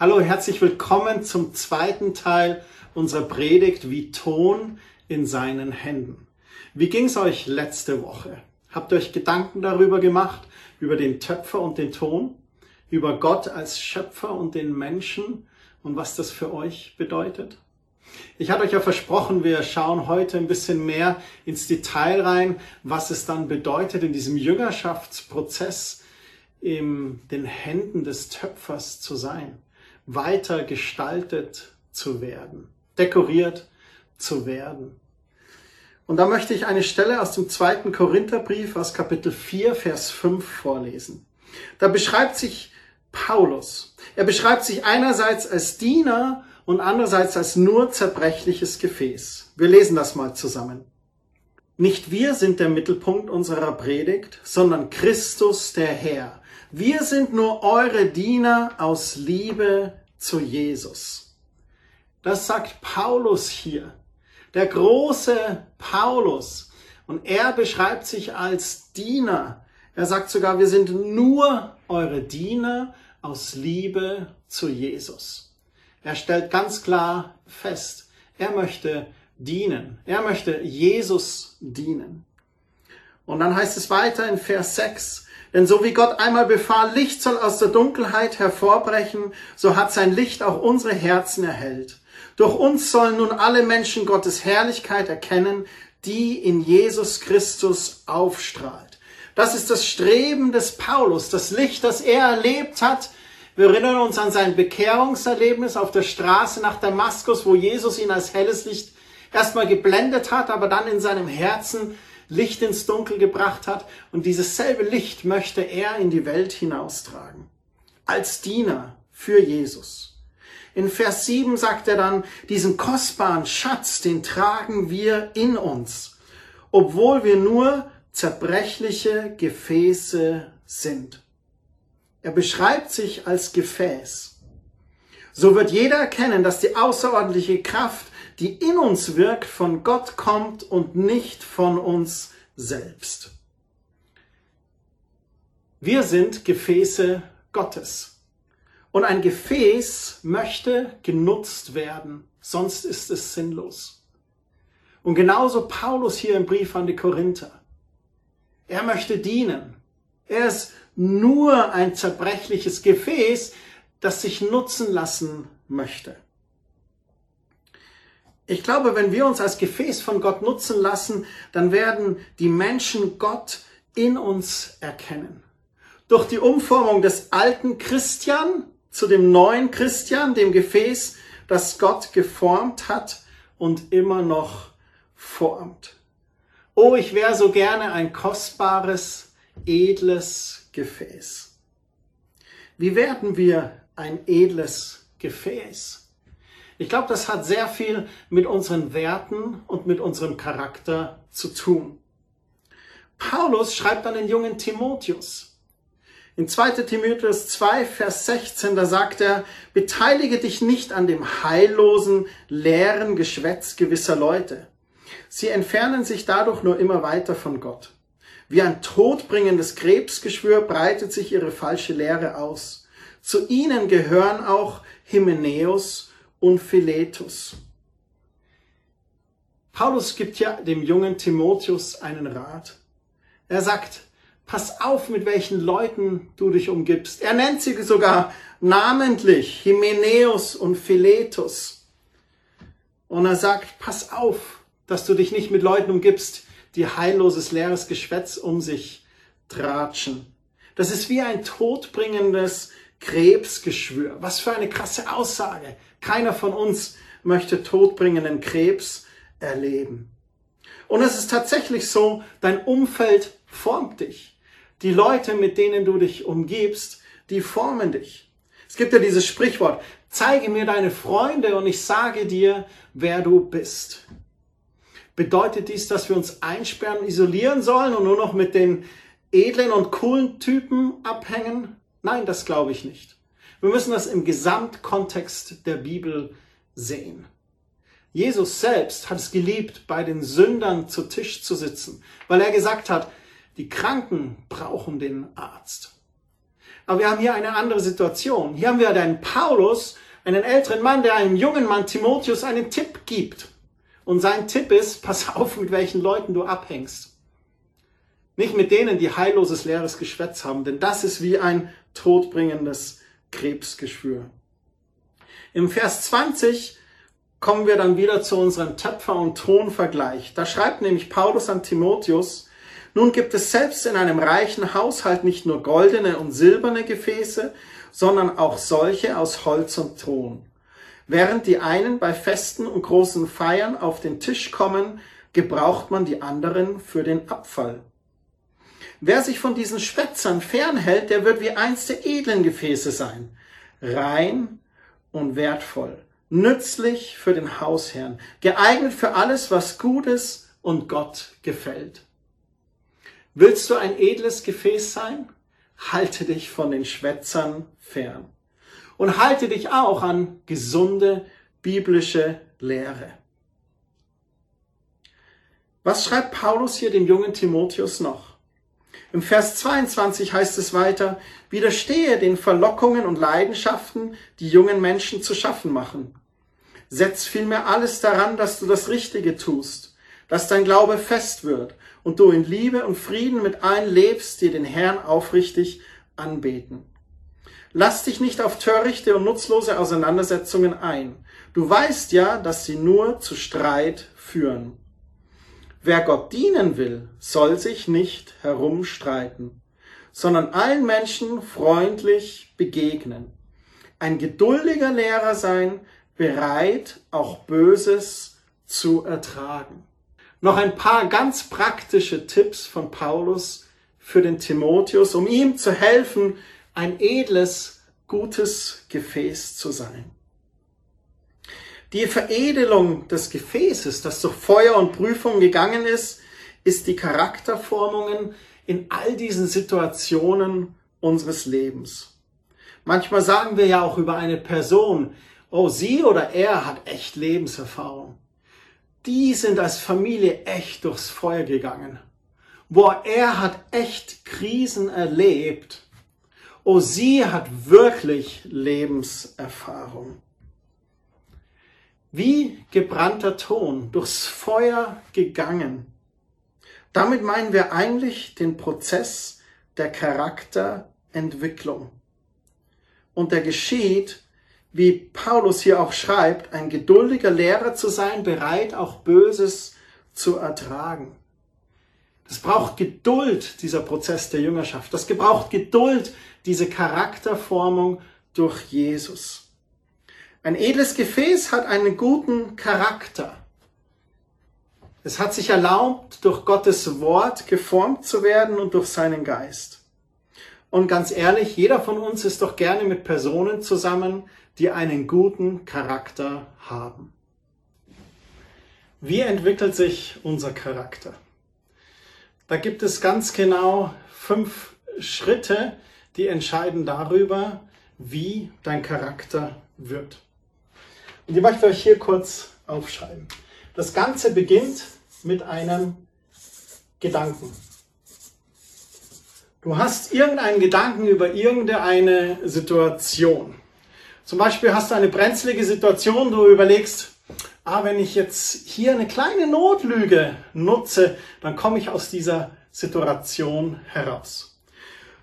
Hallo, herzlich willkommen zum zweiten Teil unserer Predigt wie Ton in seinen Händen. Wie ging's euch letzte Woche? Habt ihr euch Gedanken darüber gemacht, über den Töpfer und den Ton, über Gott als Schöpfer und den Menschen und was das für euch bedeutet? Ich hatte euch ja versprochen, wir schauen heute ein bisschen mehr ins Detail rein, was es dann bedeutet, in diesem Jüngerschaftsprozess in den Händen des Töpfers zu sein weiter gestaltet zu werden, dekoriert zu werden. Und da möchte ich eine Stelle aus dem zweiten Korintherbrief aus Kapitel 4, Vers 5 vorlesen. Da beschreibt sich Paulus. Er beschreibt sich einerseits als Diener und andererseits als nur zerbrechliches Gefäß. Wir lesen das mal zusammen. Nicht wir sind der Mittelpunkt unserer Predigt, sondern Christus der Herr. Wir sind nur eure Diener aus Liebe zu Jesus. Das sagt Paulus hier. Der große Paulus. Und er beschreibt sich als Diener. Er sagt sogar, wir sind nur eure Diener aus Liebe zu Jesus. Er stellt ganz klar fest, er möchte dienen. Er möchte Jesus dienen. Und dann heißt es weiter in Vers 6, denn so wie Gott einmal befahl, Licht soll aus der Dunkelheit hervorbrechen, so hat sein Licht auch unsere Herzen erhellt. Durch uns sollen nun alle Menschen Gottes Herrlichkeit erkennen, die in Jesus Christus aufstrahlt. Das ist das Streben des Paulus, das Licht, das er erlebt hat. Wir erinnern uns an sein Bekehrungserlebnis auf der Straße nach Damaskus, wo Jesus ihn als helles Licht erstmal geblendet hat, aber dann in seinem Herzen Licht ins Dunkel gebracht hat und dieses selbe Licht möchte er in die Welt hinaustragen. Als Diener für Jesus. In Vers 7 sagt er dann, diesen kostbaren Schatz, den tragen wir in uns, obwohl wir nur zerbrechliche Gefäße sind. Er beschreibt sich als Gefäß. So wird jeder erkennen, dass die außerordentliche Kraft die in uns wirkt, von Gott kommt und nicht von uns selbst. Wir sind Gefäße Gottes. Und ein Gefäß möchte genutzt werden, sonst ist es sinnlos. Und genauso Paulus hier im Brief an die Korinther. Er möchte dienen. Er ist nur ein zerbrechliches Gefäß, das sich nutzen lassen möchte. Ich glaube, wenn wir uns als Gefäß von Gott nutzen lassen, dann werden die Menschen Gott in uns erkennen. Durch die Umformung des alten Christian zu dem neuen Christian, dem Gefäß, das Gott geformt hat und immer noch formt. Oh, ich wäre so gerne ein kostbares, edles Gefäß. Wie werden wir ein edles Gefäß? Ich glaube, das hat sehr viel mit unseren Werten und mit unserem Charakter zu tun. Paulus schreibt an den jungen Timotheus. In 2 Timotheus 2, Vers 16, da sagt er, beteilige dich nicht an dem heillosen, leeren Geschwätz gewisser Leute. Sie entfernen sich dadurch nur immer weiter von Gott. Wie ein todbringendes Krebsgeschwür breitet sich ihre falsche Lehre aus. Zu ihnen gehören auch Hymenäus und Philetus. Paulus gibt ja dem jungen Timotheus einen Rat. Er sagt, pass auf, mit welchen Leuten du dich umgibst. Er nennt sie sogar namentlich, Hymenäus und Philetus. Und er sagt, pass auf, dass du dich nicht mit Leuten umgibst, die heilloses, leeres Geschwätz um sich tratschen. Das ist wie ein todbringendes Krebsgeschwür. Was für eine krasse Aussage. Keiner von uns möchte todbringenden Krebs erleben. Und es ist tatsächlich so, dein Umfeld formt dich. Die Leute, mit denen du dich umgibst, die formen dich. Es gibt ja dieses Sprichwort, zeige mir deine Freunde und ich sage dir, wer du bist. Bedeutet dies, dass wir uns einsperren, isolieren sollen und nur noch mit den edlen und coolen Typen abhängen? Nein, das glaube ich nicht. Wir müssen das im Gesamtkontext der Bibel sehen. Jesus selbst hat es geliebt, bei den Sündern zu Tisch zu sitzen, weil er gesagt hat, die Kranken brauchen den Arzt. Aber wir haben hier eine andere Situation. Hier haben wir einen Paulus, einen älteren Mann, der einem jungen Mann Timotheus einen Tipp gibt. Und sein Tipp ist, pass auf, mit welchen Leuten du abhängst. Nicht mit denen, die heilloses leeres Geschwätz haben, denn das ist wie ein todbringendes Krebsgeschwür. Im Vers 20 kommen wir dann wieder zu unserem Töpfer- und Tonvergleich. Da schreibt nämlich Paulus an Timotheus, nun gibt es selbst in einem reichen Haushalt nicht nur goldene und silberne Gefäße, sondern auch solche aus Holz und Ton. Während die einen bei Festen und großen Feiern auf den Tisch kommen, gebraucht man die anderen für den Abfall. Wer sich von diesen Schwätzern fernhält, der wird wie eins der edlen Gefäße sein, rein und wertvoll, nützlich für den Hausherrn, geeignet für alles, was gut ist und Gott gefällt. Willst du ein edles Gefäß sein? Halte dich von den Schwätzern fern. Und halte dich auch an gesunde biblische Lehre. Was schreibt Paulus hier dem jungen Timotheus noch? Im Vers 22 heißt es weiter, widerstehe den Verlockungen und Leidenschaften, die jungen Menschen zu schaffen machen. Setz vielmehr alles daran, dass du das Richtige tust, dass dein Glaube fest wird und du in Liebe und Frieden mit allen lebst, die den Herrn aufrichtig anbeten. Lass dich nicht auf törichte und nutzlose Auseinandersetzungen ein. Du weißt ja, dass sie nur zu Streit führen. Wer Gott dienen will, soll sich nicht herumstreiten, sondern allen Menschen freundlich begegnen. Ein geduldiger Lehrer sein, bereit, auch Böses zu ertragen. Noch ein paar ganz praktische Tipps von Paulus für den Timotheus, um ihm zu helfen, ein edles, gutes Gefäß zu sein. Die Veredelung des Gefäßes, das durch Feuer und Prüfung gegangen ist, ist die Charakterformungen in all diesen Situationen unseres Lebens. Manchmal sagen wir ja auch über eine Person, oh, sie oder er hat echt Lebenserfahrung. Die sind als Familie echt durchs Feuer gegangen. Wo er hat echt Krisen erlebt. Oh, sie hat wirklich Lebenserfahrung. Wie gebrannter Ton durchs Feuer gegangen. Damit meinen wir eigentlich den Prozess der Charakterentwicklung. Und der geschieht, wie Paulus hier auch schreibt, ein geduldiger Lehrer zu sein, bereit auch Böses zu ertragen. Das braucht Geduld, dieser Prozess der Jüngerschaft. Das gebraucht Geduld, diese Charakterformung durch Jesus. Ein edles Gefäß hat einen guten Charakter. Es hat sich erlaubt, durch Gottes Wort geformt zu werden und durch seinen Geist. Und ganz ehrlich, jeder von uns ist doch gerne mit Personen zusammen, die einen guten Charakter haben. Wie entwickelt sich unser Charakter? Da gibt es ganz genau fünf Schritte, die entscheiden darüber, wie dein Charakter wird. Und die möchte ich euch hier kurz aufschreiben. Das Ganze beginnt mit einem Gedanken. Du hast irgendeinen Gedanken über irgendeine Situation. Zum Beispiel hast du eine brenzlige Situation, du überlegst, ah, wenn ich jetzt hier eine kleine Notlüge nutze, dann komme ich aus dieser Situation heraus.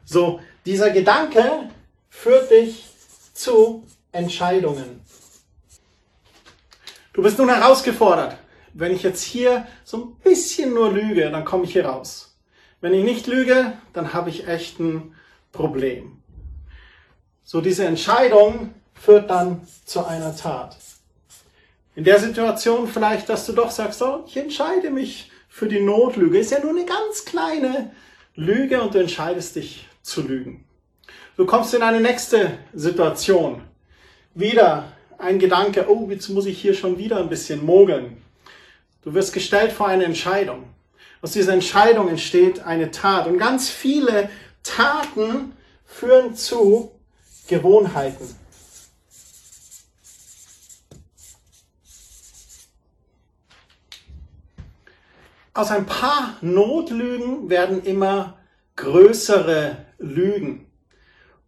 So, dieser Gedanke führt dich zu Entscheidungen. Du bist nun herausgefordert. Wenn ich jetzt hier so ein bisschen nur lüge, dann komme ich hier raus. Wenn ich nicht lüge, dann habe ich echt ein Problem. So diese Entscheidung führt dann zu einer Tat. In der Situation vielleicht, dass du doch sagst, oh, ich entscheide mich für die Notlüge. Ist ja nur eine ganz kleine Lüge und du entscheidest dich zu lügen. Du kommst in eine nächste Situation. Wieder ein Gedanke, oh, jetzt muss ich hier schon wieder ein bisschen mogeln. Du wirst gestellt vor eine Entscheidung. Aus dieser Entscheidung entsteht eine Tat. Und ganz viele Taten führen zu Gewohnheiten. Aus ein paar Notlügen werden immer größere Lügen.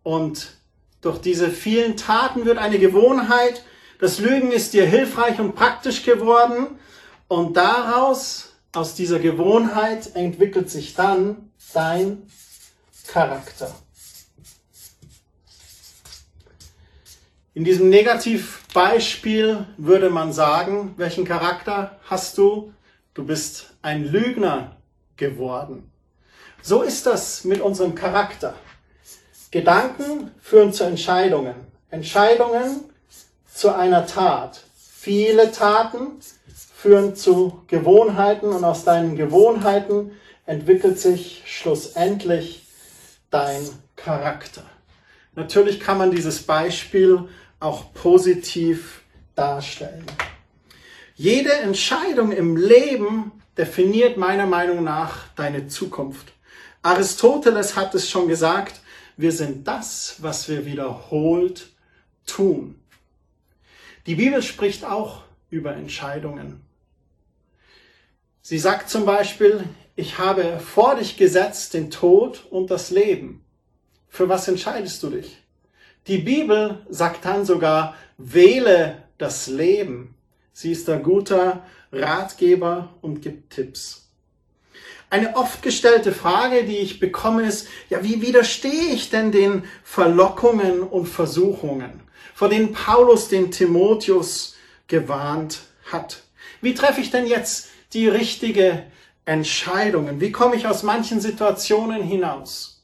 Und durch diese vielen Taten wird eine Gewohnheit. Das Lügen ist dir hilfreich und praktisch geworden. Und daraus, aus dieser Gewohnheit, entwickelt sich dann dein Charakter. In diesem Negativbeispiel würde man sagen, welchen Charakter hast du? Du bist ein Lügner geworden. So ist das mit unserem Charakter. Gedanken führen zu Entscheidungen. Entscheidungen zu einer Tat. Viele Taten führen zu Gewohnheiten und aus deinen Gewohnheiten entwickelt sich schlussendlich dein Charakter. Natürlich kann man dieses Beispiel auch positiv darstellen. Jede Entscheidung im Leben definiert meiner Meinung nach deine Zukunft. Aristoteles hat es schon gesagt, wir sind das, was wir wiederholt tun. Die Bibel spricht auch über Entscheidungen. Sie sagt zum Beispiel, ich habe vor dich gesetzt den Tod und das Leben. Für was entscheidest du dich? Die Bibel sagt dann sogar, wähle das Leben. Sie ist ein guter Ratgeber und gibt Tipps. Eine oft gestellte Frage, die ich bekomme, ist, ja, wie widerstehe ich denn den Verlockungen und Versuchungen, vor denen Paulus den Timotheus gewarnt hat? Wie treffe ich denn jetzt die richtige Entscheidung? Wie komme ich aus manchen Situationen hinaus?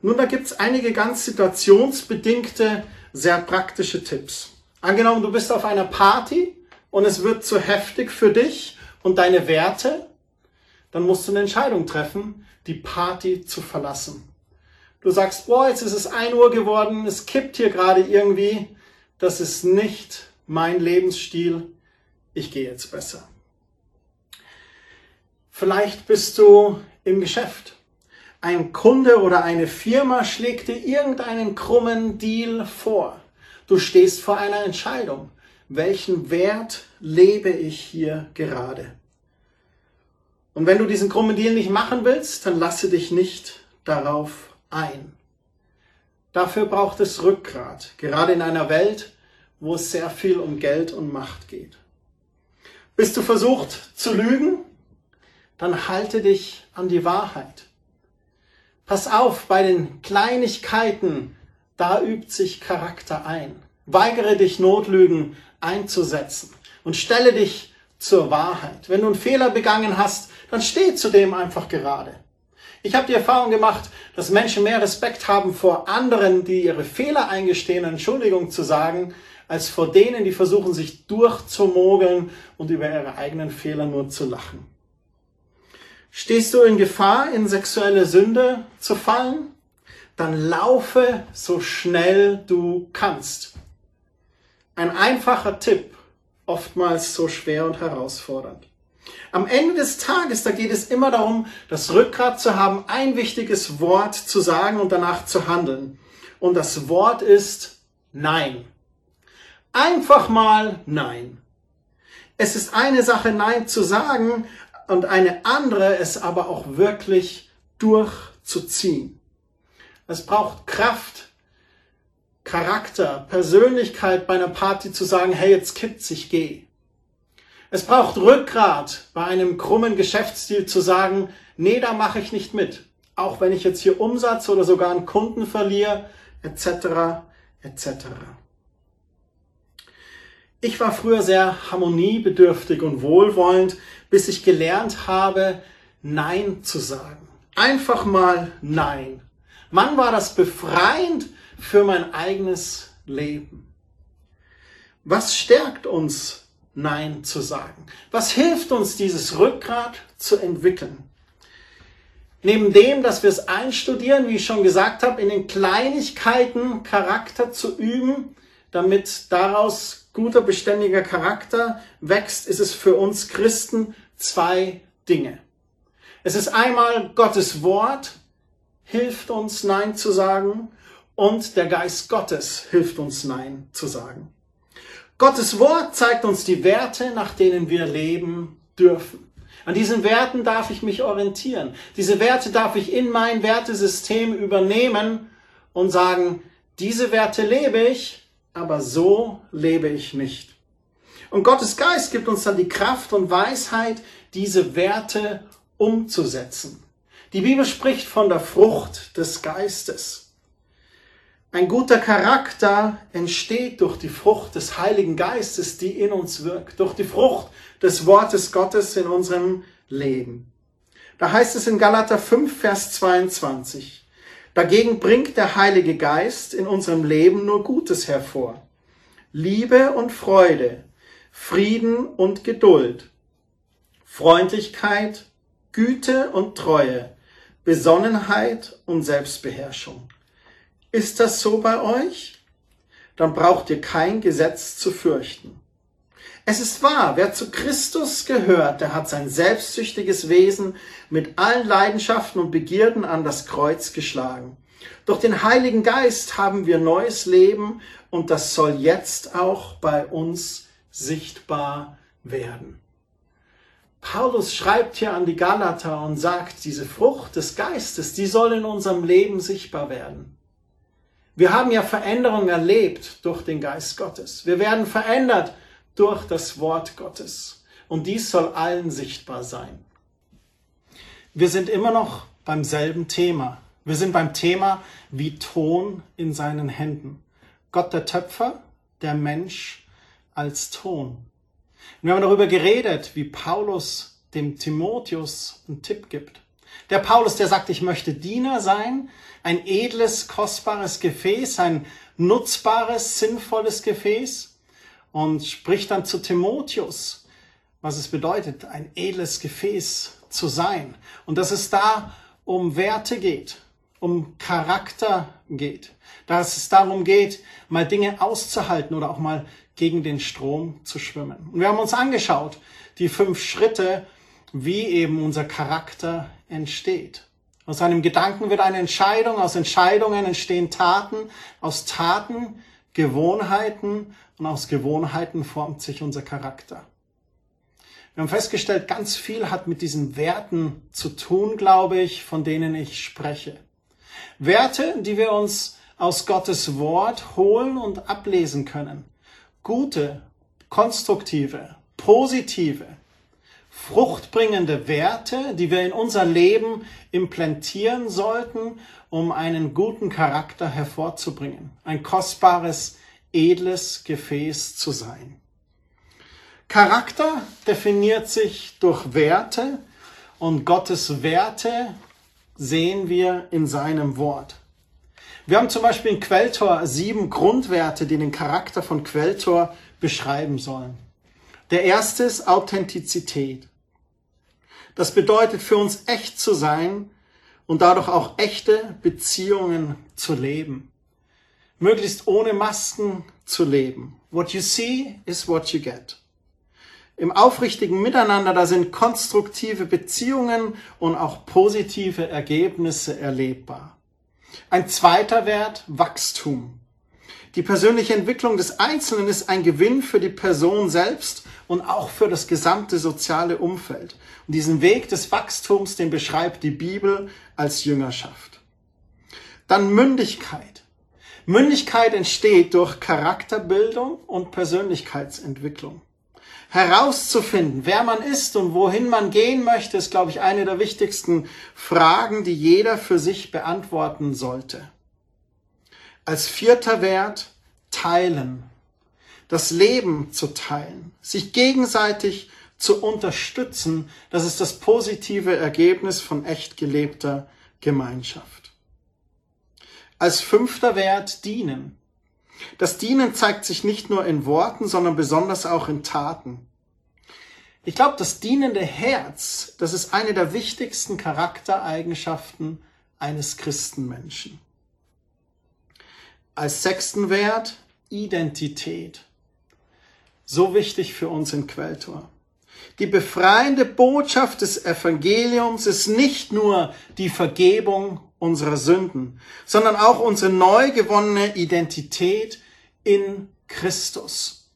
Nun, da gibt's einige ganz situationsbedingte, sehr praktische Tipps. Angenommen, du bist auf einer Party und es wird zu heftig für dich und deine Werte, dann musst du eine Entscheidung treffen, die Party zu verlassen. Du sagst, boah, jetzt ist es ein Uhr geworden, es kippt hier gerade irgendwie, das ist nicht mein Lebensstil, ich gehe jetzt besser. Vielleicht bist du im Geschäft ein Kunde oder eine Firma schlägt dir irgendeinen krummen Deal vor. Du stehst vor einer Entscheidung. Welchen Wert lebe ich hier gerade? Und wenn du diesen krummen Deal nicht machen willst, dann lasse dich nicht darauf ein. Dafür braucht es Rückgrat, gerade in einer Welt, wo es sehr viel um Geld und Macht geht. Bist du versucht zu lügen? Dann halte dich an die Wahrheit. Pass auf, bei den Kleinigkeiten, da übt sich Charakter ein. Weigere dich, Notlügen einzusetzen und stelle dich zur Wahrheit. Wenn du einen Fehler begangen hast, dann steh zu dem einfach gerade. Ich habe die Erfahrung gemacht, dass Menschen mehr Respekt haben vor anderen, die ihre Fehler eingestehen, Entschuldigung zu sagen, als vor denen, die versuchen, sich durchzumogeln und über ihre eigenen Fehler nur zu lachen. Stehst du in Gefahr, in sexuelle Sünde zu fallen? Dann laufe so schnell du kannst. Ein einfacher Tipp, oftmals so schwer und herausfordernd. Am Ende des Tages, da geht es immer darum, das Rückgrat zu haben, ein wichtiges Wort zu sagen und danach zu handeln. Und das Wort ist Nein. Einfach mal Nein. Es ist eine Sache, Nein zu sagen, und eine andere es aber auch wirklich durchzuziehen. Es braucht Kraft, Charakter, Persönlichkeit bei einer Party zu sagen, hey, jetzt kippt's, ich geh. Es braucht Rückgrat bei einem krummen Geschäftsstil zu sagen, nee, da mache ich nicht mit. Auch wenn ich jetzt hier Umsatz oder sogar einen Kunden verliere, etc., etc. Ich war früher sehr harmoniebedürftig und wohlwollend, bis ich gelernt habe, Nein zu sagen. Einfach mal Nein. Mann war das befreiend für mein eigenes Leben. Was stärkt uns, Nein zu sagen? Was hilft uns, dieses Rückgrat zu entwickeln? Neben dem, dass wir es einstudieren, wie ich schon gesagt habe, in den Kleinigkeiten Charakter zu üben, damit daraus guter, beständiger Charakter wächst, ist es für uns Christen zwei Dinge. Es ist einmal Gottes Wort hilft uns Nein zu sagen und der Geist Gottes hilft uns Nein zu sagen. Gottes Wort zeigt uns die Werte, nach denen wir leben dürfen. An diesen Werten darf ich mich orientieren. Diese Werte darf ich in mein Wertesystem übernehmen und sagen, diese Werte lebe ich, aber so lebe ich nicht. Und Gottes Geist gibt uns dann die Kraft und Weisheit, diese Werte umzusetzen. Die Bibel spricht von der Frucht des Geistes. Ein guter Charakter entsteht durch die Frucht des Heiligen Geistes, die in uns wirkt, durch die Frucht des Wortes Gottes in unserem Leben. Da heißt es in Galater 5, Vers 22, dagegen bringt der Heilige Geist in unserem Leben nur Gutes hervor. Liebe und Freude, Frieden und Geduld, Freundlichkeit, Güte und Treue, Besonnenheit und Selbstbeherrschung. Ist das so bei euch? Dann braucht ihr kein Gesetz zu fürchten. Es ist wahr, wer zu Christus gehört, der hat sein selbstsüchtiges Wesen mit allen Leidenschaften und Begierden an das Kreuz geschlagen. Durch den Heiligen Geist haben wir neues Leben und das soll jetzt auch bei uns sichtbar werden. Paulus schreibt hier an die Galater und sagt, diese Frucht des Geistes, die soll in unserem Leben sichtbar werden. Wir haben ja Veränderung erlebt durch den Geist Gottes. Wir werden verändert durch das Wort Gottes. Und dies soll allen sichtbar sein. Wir sind immer noch beim selben Thema. Wir sind beim Thema wie Ton in seinen Händen. Gott der Töpfer, der Mensch als Ton. Und wir haben darüber geredet, wie Paulus dem Timotheus einen Tipp gibt. Der Paulus, der sagt, ich möchte Diener sein, ein edles, kostbares Gefäß, ein nutzbares, sinnvolles Gefäß und spricht dann zu Timotheus, was es bedeutet, ein edles Gefäß zu sein. Und dass es da um Werte geht, um Charakter geht, dass es darum geht, mal Dinge auszuhalten oder auch mal gegen den Strom zu schwimmen. Und wir haben uns angeschaut, die fünf Schritte, wie eben unser Charakter entsteht. Aus einem Gedanken wird eine Entscheidung, aus Entscheidungen entstehen Taten, aus Taten Gewohnheiten und aus Gewohnheiten formt sich unser Charakter. Wir haben festgestellt, ganz viel hat mit diesen Werten zu tun, glaube ich, von denen ich spreche. Werte, die wir uns aus Gottes Wort holen und ablesen können gute, konstruktive, positive, fruchtbringende Werte, die wir in unser Leben implantieren sollten, um einen guten Charakter hervorzubringen, ein kostbares, edles Gefäß zu sein. Charakter definiert sich durch Werte und Gottes Werte sehen wir in seinem Wort. Wir haben zum Beispiel in Quelltor sieben Grundwerte, die den Charakter von Quelltor beschreiben sollen. Der erste ist Authentizität. Das bedeutet für uns echt zu sein und dadurch auch echte Beziehungen zu leben. Möglichst ohne Masken zu leben. What you see is what you get. Im aufrichtigen Miteinander, da sind konstruktive Beziehungen und auch positive Ergebnisse erlebbar. Ein zweiter Wert, Wachstum. Die persönliche Entwicklung des Einzelnen ist ein Gewinn für die Person selbst und auch für das gesamte soziale Umfeld. Und diesen Weg des Wachstums, den beschreibt die Bibel als Jüngerschaft. Dann Mündigkeit. Mündigkeit entsteht durch Charakterbildung und Persönlichkeitsentwicklung herauszufinden, wer man ist und wohin man gehen möchte, ist, glaube ich, eine der wichtigsten Fragen, die jeder für sich beantworten sollte. Als vierter Wert teilen. Das Leben zu teilen. Sich gegenseitig zu unterstützen. Das ist das positive Ergebnis von echt gelebter Gemeinschaft. Als fünfter Wert dienen. Das Dienen zeigt sich nicht nur in Worten, sondern besonders auch in Taten. Ich glaube, das dienende Herz, das ist eine der wichtigsten Charaktereigenschaften eines Christenmenschen. Als sechsten Wert Identität. So wichtig für uns in Quelltor. Die befreiende Botschaft des Evangeliums ist nicht nur die Vergebung unserer Sünden, sondern auch unsere neu gewonnene Identität in Christus.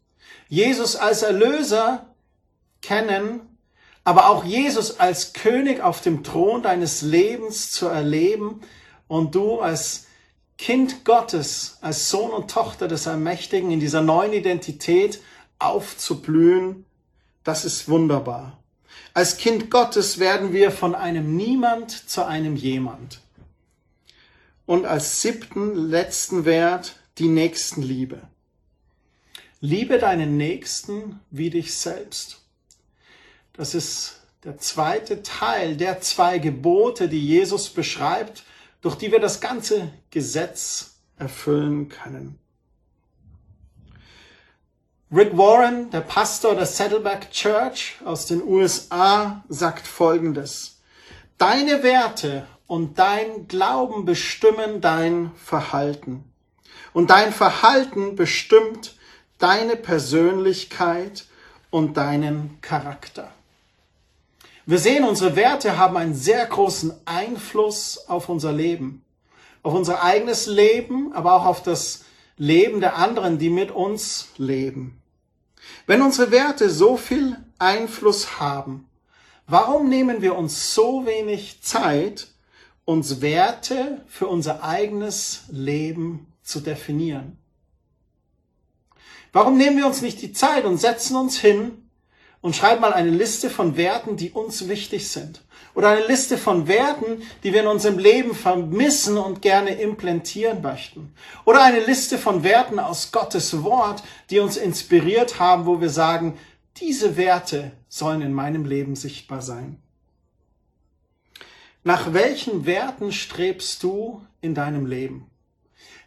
Jesus als Erlöser kennen, aber auch Jesus als König auf dem Thron deines Lebens zu erleben und du als Kind Gottes, als Sohn und Tochter des Allmächtigen in dieser neuen Identität aufzublühen, das ist wunderbar. Als Kind Gottes werden wir von einem Niemand zu einem Jemand. Und als siebten, letzten Wert die Nächstenliebe. Liebe deinen Nächsten wie dich selbst. Das ist der zweite Teil der zwei Gebote, die Jesus beschreibt, durch die wir das ganze Gesetz erfüllen können. Rick Warren, der Pastor der Saddleback Church aus den USA, sagt Folgendes. Deine Werte und dein Glauben bestimmen dein Verhalten. Und dein Verhalten bestimmt deine Persönlichkeit und deinen Charakter. Wir sehen, unsere Werte haben einen sehr großen Einfluss auf unser Leben, auf unser eigenes Leben, aber auch auf das Leben der anderen, die mit uns leben. Wenn unsere Werte so viel Einfluss haben, warum nehmen wir uns so wenig Zeit, uns Werte für unser eigenes Leben zu definieren? Warum nehmen wir uns nicht die Zeit und setzen uns hin und schreiben mal eine Liste von Werten, die uns wichtig sind? Oder eine Liste von Werten, die wir in unserem Leben vermissen und gerne implantieren möchten. Oder eine Liste von Werten aus Gottes Wort, die uns inspiriert haben, wo wir sagen, diese Werte sollen in meinem Leben sichtbar sein. Nach welchen Werten strebst du in deinem Leben?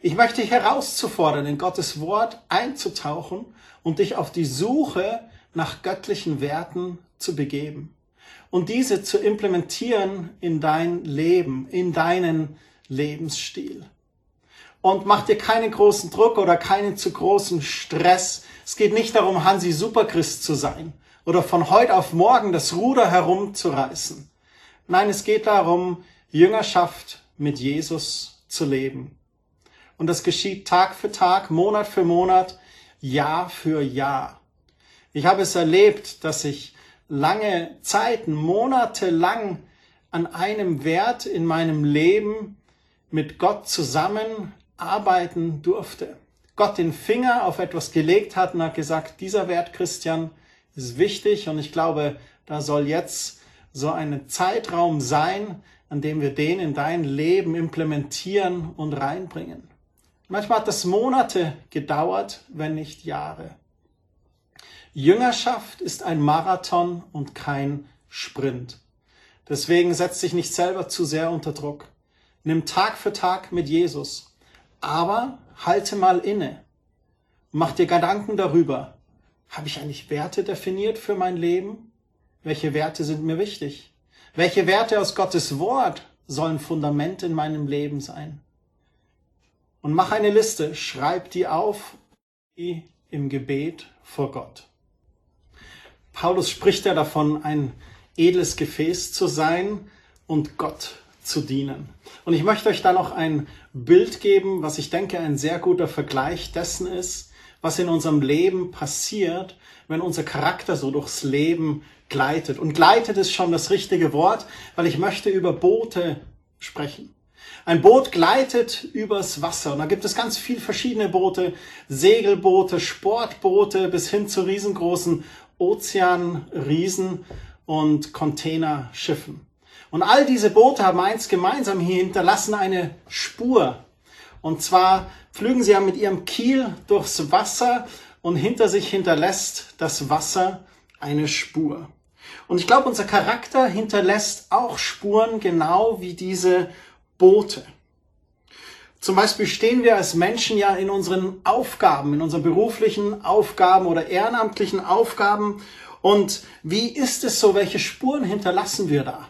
Ich möchte dich herauszufordern, in Gottes Wort einzutauchen und dich auf die Suche nach göttlichen Werten zu begeben und diese zu implementieren in dein Leben, in deinen Lebensstil. Und mach dir keinen großen Druck oder keinen zu großen Stress. Es geht nicht darum, Hansi Superchrist zu sein oder von heute auf morgen das Ruder herumzureißen. Nein, es geht darum, Jüngerschaft mit Jesus zu leben. Und das geschieht Tag für Tag, Monat für Monat, Jahr für Jahr. Ich habe es erlebt, dass ich lange Zeiten, monatelang an einem Wert in meinem Leben mit Gott zusammen arbeiten durfte. Gott den Finger auf etwas gelegt hat und hat gesagt, dieser Wert, Christian, ist wichtig und ich glaube, da soll jetzt so ein Zeitraum sein, an dem wir den in dein Leben implementieren und reinbringen. Manchmal hat das Monate gedauert, wenn nicht Jahre. Jüngerschaft ist ein Marathon und kein Sprint. Deswegen setz dich nicht selber zu sehr unter Druck. Nimm Tag für Tag mit Jesus. Aber halte mal inne. Mach dir Gedanken darüber. Habe ich eigentlich Werte definiert für mein Leben? Welche Werte sind mir wichtig? Welche Werte aus Gottes Wort sollen Fundament in meinem Leben sein? Und mach eine Liste, schreib die auf, die im Gebet vor Gott. Paulus spricht ja davon, ein edles Gefäß zu sein und Gott zu dienen. Und ich möchte euch da noch ein Bild geben, was ich denke ein sehr guter Vergleich dessen ist, was in unserem Leben passiert, wenn unser Charakter so durchs Leben gleitet. Und gleitet ist schon das richtige Wort, weil ich möchte über Boote sprechen. Ein Boot gleitet übers Wasser und da gibt es ganz viele verschiedene Boote, Segelboote, Sportboote bis hin zu riesengroßen Ozeanriesen und Containerschiffen. Und all diese Boote haben eins gemeinsam, hier hinterlassen eine Spur. Und zwar pflügen sie ja mit ihrem Kiel durchs Wasser und hinter sich hinterlässt das Wasser eine Spur. Und ich glaube, unser Charakter hinterlässt auch Spuren, genau wie diese Boote. Zum Beispiel stehen wir als Menschen ja in unseren Aufgaben, in unseren beruflichen Aufgaben oder ehrenamtlichen Aufgaben. Und wie ist es so? Welche Spuren hinterlassen wir da?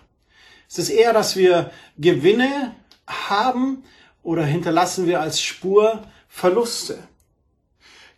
Ist es eher, dass wir Gewinne haben oder hinterlassen wir als Spur Verluste?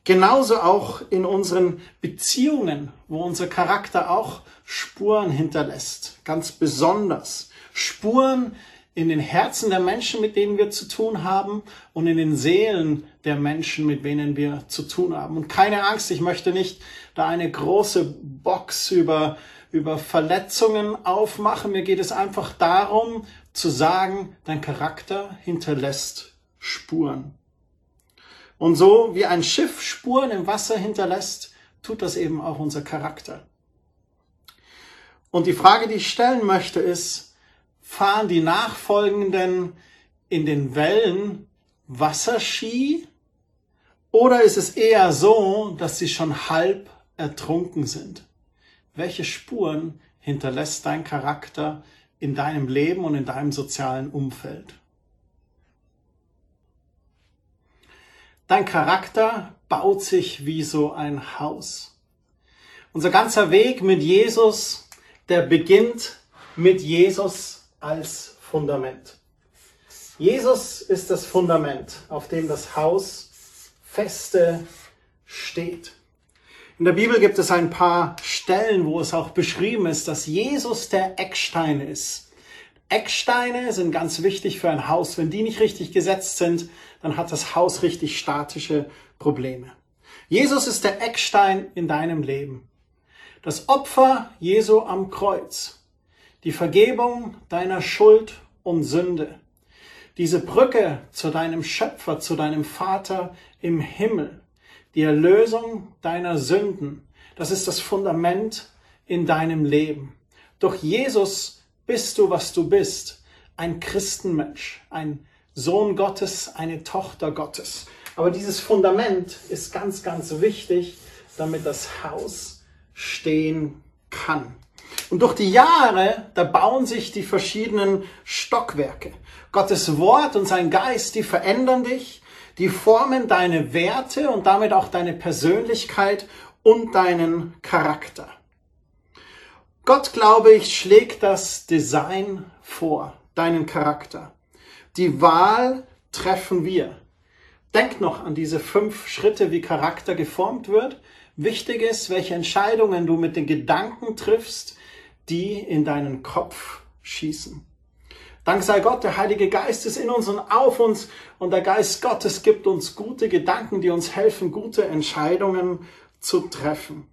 Genauso auch in unseren Beziehungen, wo unser Charakter auch Spuren hinterlässt. Ganz besonders. Spuren, in den Herzen der Menschen, mit denen wir zu tun haben und in den Seelen der Menschen, mit denen wir zu tun haben. Und keine Angst, ich möchte nicht da eine große Box über, über Verletzungen aufmachen. Mir geht es einfach darum zu sagen, dein Charakter hinterlässt Spuren. Und so wie ein Schiff Spuren im Wasser hinterlässt, tut das eben auch unser Charakter. Und die Frage, die ich stellen möchte, ist, fahren die Nachfolgenden in den Wellen Wasserski oder ist es eher so, dass sie schon halb ertrunken sind? Welche Spuren hinterlässt dein Charakter in deinem Leben und in deinem sozialen Umfeld? Dein Charakter baut sich wie so ein Haus. Unser ganzer Weg mit Jesus, der beginnt mit Jesus als Fundament. Jesus ist das Fundament, auf dem das Haus feste steht. In der Bibel gibt es ein paar Stellen, wo es auch beschrieben ist, dass Jesus der Eckstein ist. Ecksteine sind ganz wichtig für ein Haus. Wenn die nicht richtig gesetzt sind, dann hat das Haus richtig statische Probleme. Jesus ist der Eckstein in deinem Leben. Das Opfer Jesu am Kreuz. Die Vergebung deiner Schuld und Sünde. Diese Brücke zu deinem Schöpfer, zu deinem Vater im Himmel die Erlösung deiner Sünden, das ist das Fundament in deinem Leben. Durch Jesus bist du, was du bist. Ein Christenmensch, ein Sohn Gottes, eine Tochter Gottes. Aber dieses Fundament ist ganz, ganz wichtig, damit das Haus stehen kann. Und durch die Jahre, da bauen sich die verschiedenen Stockwerke. Gottes Wort und sein Geist, die verändern dich, die formen deine Werte und damit auch deine Persönlichkeit und deinen Charakter. Gott, glaube ich, schlägt das Design vor, deinen Charakter. Die Wahl treffen wir. Denk noch an diese fünf Schritte, wie Charakter geformt wird. Wichtig ist, welche Entscheidungen du mit den Gedanken triffst, die in deinen Kopf schießen. Dank sei Gott, der Heilige Geist ist in uns und auf uns und der Geist Gottes gibt uns gute Gedanken, die uns helfen, gute Entscheidungen zu treffen.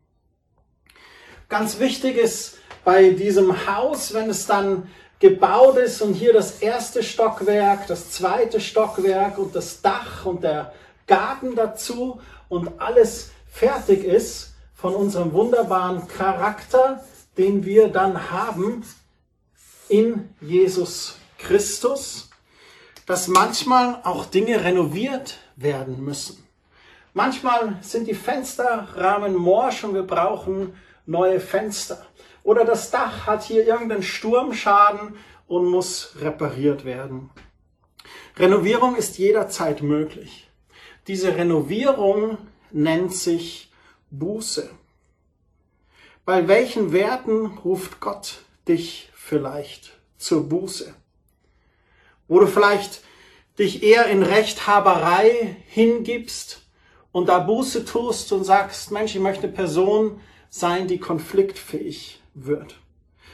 Ganz wichtig ist bei diesem Haus, wenn es dann gebaut ist und hier das erste Stockwerk, das zweite Stockwerk und das Dach und der Garten dazu und alles fertig ist von unserem wunderbaren Charakter, den wir dann haben in Jesus Christus, dass manchmal auch Dinge renoviert werden müssen. Manchmal sind die Fensterrahmen morsch und wir brauchen neue Fenster. Oder das Dach hat hier irgendeinen Sturmschaden und muss repariert werden. Renovierung ist jederzeit möglich. Diese Renovierung nennt sich Buße. Bei welchen Werten ruft Gott dich vielleicht zur Buße? wo du vielleicht dich eher in Rechthaberei hingibst und da Buße tust und sagst, Mensch, ich möchte eine Person sein, die konfliktfähig wird.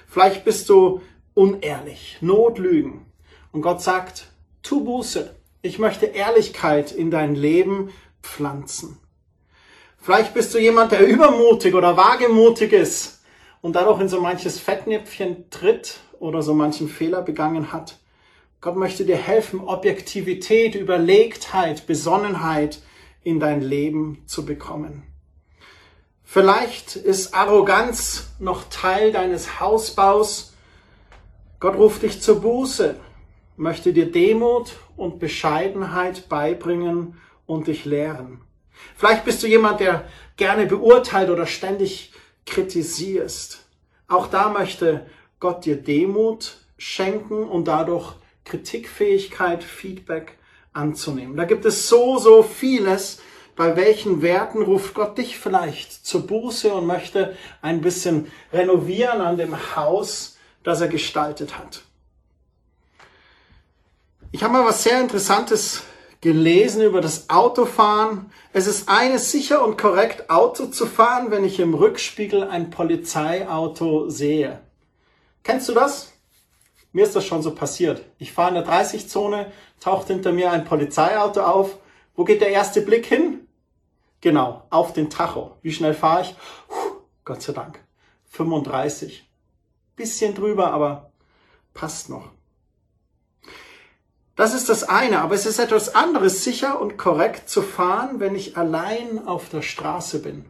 Vielleicht bist du unehrlich, Notlügen. Und Gott sagt, tu Buße. Ich möchte Ehrlichkeit in dein Leben pflanzen. Vielleicht bist du jemand, der übermutig oder wagemutig ist und dadurch in so manches Fettnäpfchen tritt oder so manchen Fehler begangen hat. Gott möchte dir helfen, Objektivität, Überlegtheit, Besonnenheit in dein Leben zu bekommen. Vielleicht ist Arroganz noch Teil deines Hausbaus. Gott ruft dich zur Buße, möchte dir Demut und Bescheidenheit beibringen und dich lehren. Vielleicht bist du jemand, der gerne beurteilt oder ständig kritisierst. Auch da möchte Gott dir Demut schenken und dadurch Kritikfähigkeit, Feedback anzunehmen. Da gibt es so, so vieles. Bei welchen Werten ruft Gott dich vielleicht zur Buße und möchte ein bisschen renovieren an dem Haus, das er gestaltet hat? Ich habe mal was sehr Interessantes gelesen über das Autofahren. Es ist eines sicher und korrekt, Auto zu fahren, wenn ich im Rückspiegel ein Polizeiauto sehe. Kennst du das? Mir ist das schon so passiert. Ich fahre in der 30-Zone, taucht hinter mir ein Polizeiauto auf. Wo geht der erste Blick hin? Genau, auf den Tacho. Wie schnell fahre ich? Puh, Gott sei Dank. 35. Bisschen drüber, aber passt noch. Das ist das eine, aber es ist etwas anderes, sicher und korrekt zu fahren, wenn ich allein auf der Straße bin.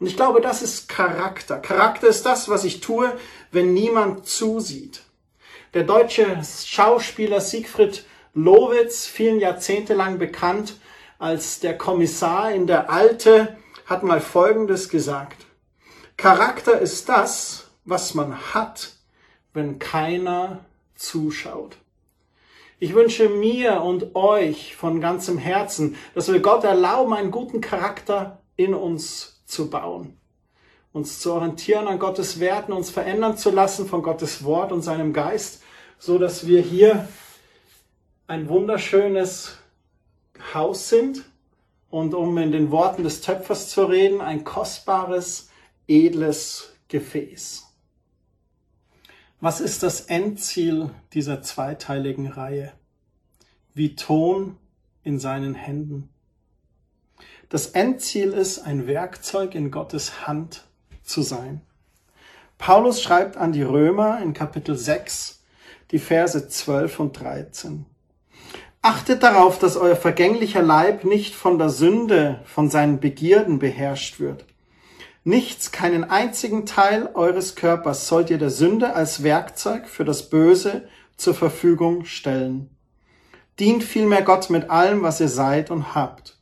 Und ich glaube, das ist Charakter. Charakter ist das, was ich tue, wenn niemand zusieht. Der deutsche Schauspieler Siegfried Lowitz, vielen Jahrzehnte lang bekannt als der Kommissar in der Alte, hat mal Folgendes gesagt. Charakter ist das, was man hat, wenn keiner zuschaut. Ich wünsche mir und euch von ganzem Herzen, dass wir Gott erlauben, einen guten Charakter in uns zu bauen. Uns zu orientieren an Gottes Werten, uns verändern zu lassen von Gottes Wort und seinem Geist, so dass wir hier ein wunderschönes Haus sind und um in den Worten des Töpfers zu reden, ein kostbares, edles Gefäß. Was ist das Endziel dieser zweiteiligen Reihe? Wie Ton in seinen Händen. Das Endziel ist, ein Werkzeug in Gottes Hand zu sein. Paulus schreibt an die Römer in Kapitel 6, die Verse 12 und 13. Achtet darauf, dass euer vergänglicher Leib nicht von der Sünde, von seinen Begierden beherrscht wird. Nichts, keinen einzigen Teil eures Körpers sollt ihr der Sünde als Werkzeug für das Böse zur Verfügung stellen. Dient vielmehr Gott mit allem, was ihr seid und habt.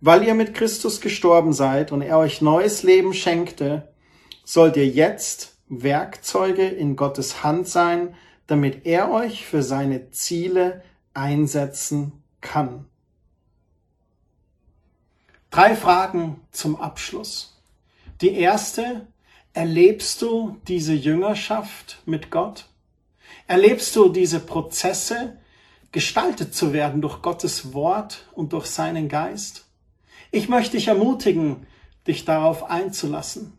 Weil ihr mit Christus gestorben seid und er euch neues Leben schenkte, sollt ihr jetzt Werkzeuge in Gottes Hand sein, damit er euch für seine Ziele einsetzen kann. Drei Fragen zum Abschluss. Die erste, erlebst du diese Jüngerschaft mit Gott? Erlebst du diese Prozesse, gestaltet zu werden durch Gottes Wort und durch seinen Geist? Ich möchte dich ermutigen, dich darauf einzulassen.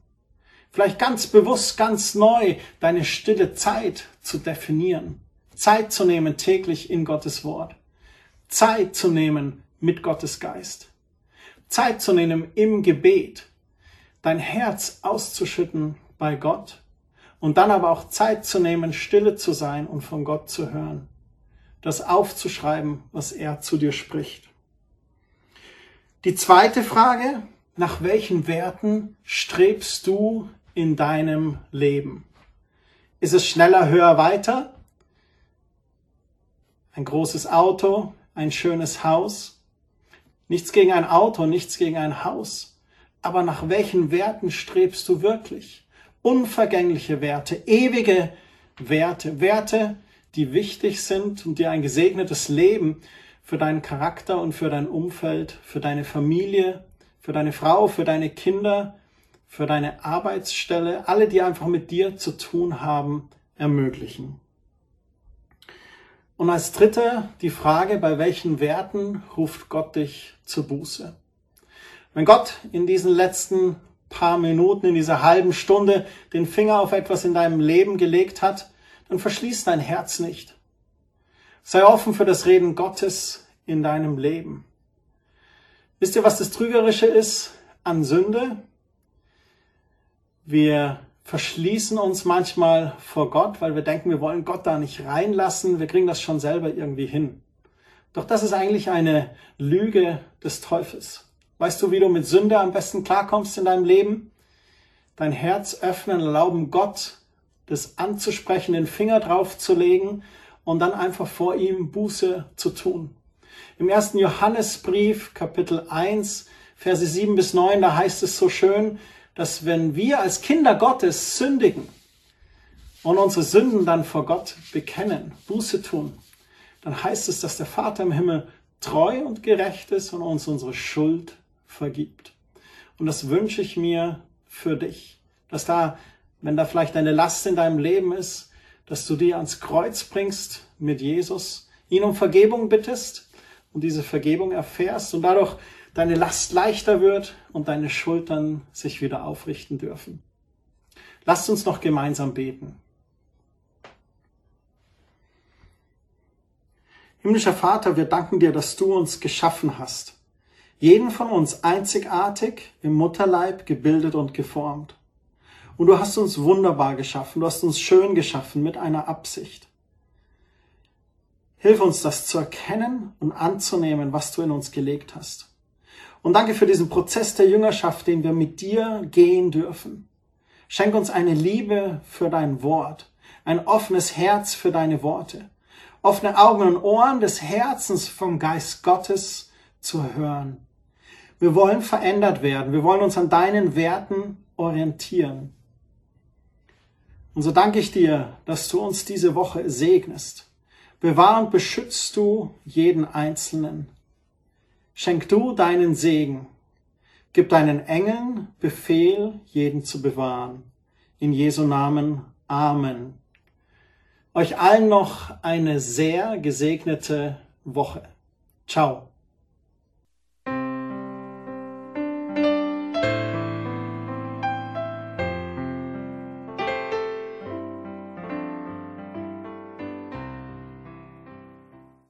Vielleicht ganz bewusst, ganz neu deine stille Zeit zu definieren. Zeit zu nehmen täglich in Gottes Wort. Zeit zu nehmen mit Gottes Geist. Zeit zu nehmen im Gebet. Dein Herz auszuschütten bei Gott. Und dann aber auch Zeit zu nehmen, stille zu sein und von Gott zu hören. Das aufzuschreiben, was er zu dir spricht. Die zweite Frage, nach welchen Werten strebst du in deinem Leben? Ist es schneller, höher, weiter? ein großes Auto, ein schönes Haus. Nichts gegen ein Auto, nichts gegen ein Haus. Aber nach welchen Werten strebst du wirklich? Unvergängliche Werte, ewige Werte, Werte, die wichtig sind und dir ein gesegnetes Leben für deinen Charakter und für dein Umfeld, für deine Familie, für deine Frau, für deine Kinder, für deine Arbeitsstelle, alle, die einfach mit dir zu tun haben, ermöglichen. Und als dritte die Frage, bei welchen Werten ruft Gott dich zur Buße? Wenn Gott in diesen letzten paar Minuten, in dieser halben Stunde den Finger auf etwas in deinem Leben gelegt hat, dann verschließ dein Herz nicht. Sei offen für das Reden Gottes in deinem Leben. Wisst ihr, was das Trügerische ist an Sünde? Wir verschließen uns manchmal vor Gott, weil wir denken, wir wollen Gott da nicht reinlassen, wir kriegen das schon selber irgendwie hin. Doch das ist eigentlich eine Lüge des Teufels. Weißt du, wie du mit Sünde am besten klarkommst in deinem Leben? Dein Herz öffnen, erlauben Gott, das anzusprechen, den Finger drauf zu legen und dann einfach vor ihm Buße zu tun. Im ersten Johannesbrief, Kapitel 1, Verse 7 bis 9, da heißt es so schön, dass wenn wir als Kinder Gottes sündigen und unsere Sünden dann vor Gott bekennen, Buße tun, dann heißt es, dass der Vater im Himmel treu und gerecht ist und uns unsere Schuld vergibt. Und das wünsche ich mir für dich, dass da, wenn da vielleicht eine Last in deinem Leben ist, dass du die ans Kreuz bringst mit Jesus, ihn um Vergebung bittest und diese Vergebung erfährst und dadurch deine Last leichter wird und deine Schultern sich wieder aufrichten dürfen. Lasst uns noch gemeinsam beten. Himmlischer Vater, wir danken dir, dass du uns geschaffen hast. Jeden von uns einzigartig im Mutterleib gebildet und geformt. Und du hast uns wunderbar geschaffen, du hast uns schön geschaffen mit einer Absicht. Hilf uns, das zu erkennen und anzunehmen, was du in uns gelegt hast. Und danke für diesen Prozess der Jüngerschaft, den wir mit dir gehen dürfen. Schenk uns eine Liebe für dein Wort, ein offenes Herz für deine Worte, offene Augen und Ohren des Herzens vom Geist Gottes zu hören. Wir wollen verändert werden. Wir wollen uns an deinen Werten orientieren. Und so danke ich dir, dass du uns diese Woche segnest. Bewahr und beschützt du jeden Einzelnen. Schenk du deinen Segen. Gib deinen Engeln Befehl, jeden zu bewahren. In Jesu Namen. Amen. Euch allen noch eine sehr gesegnete Woche. Ciao.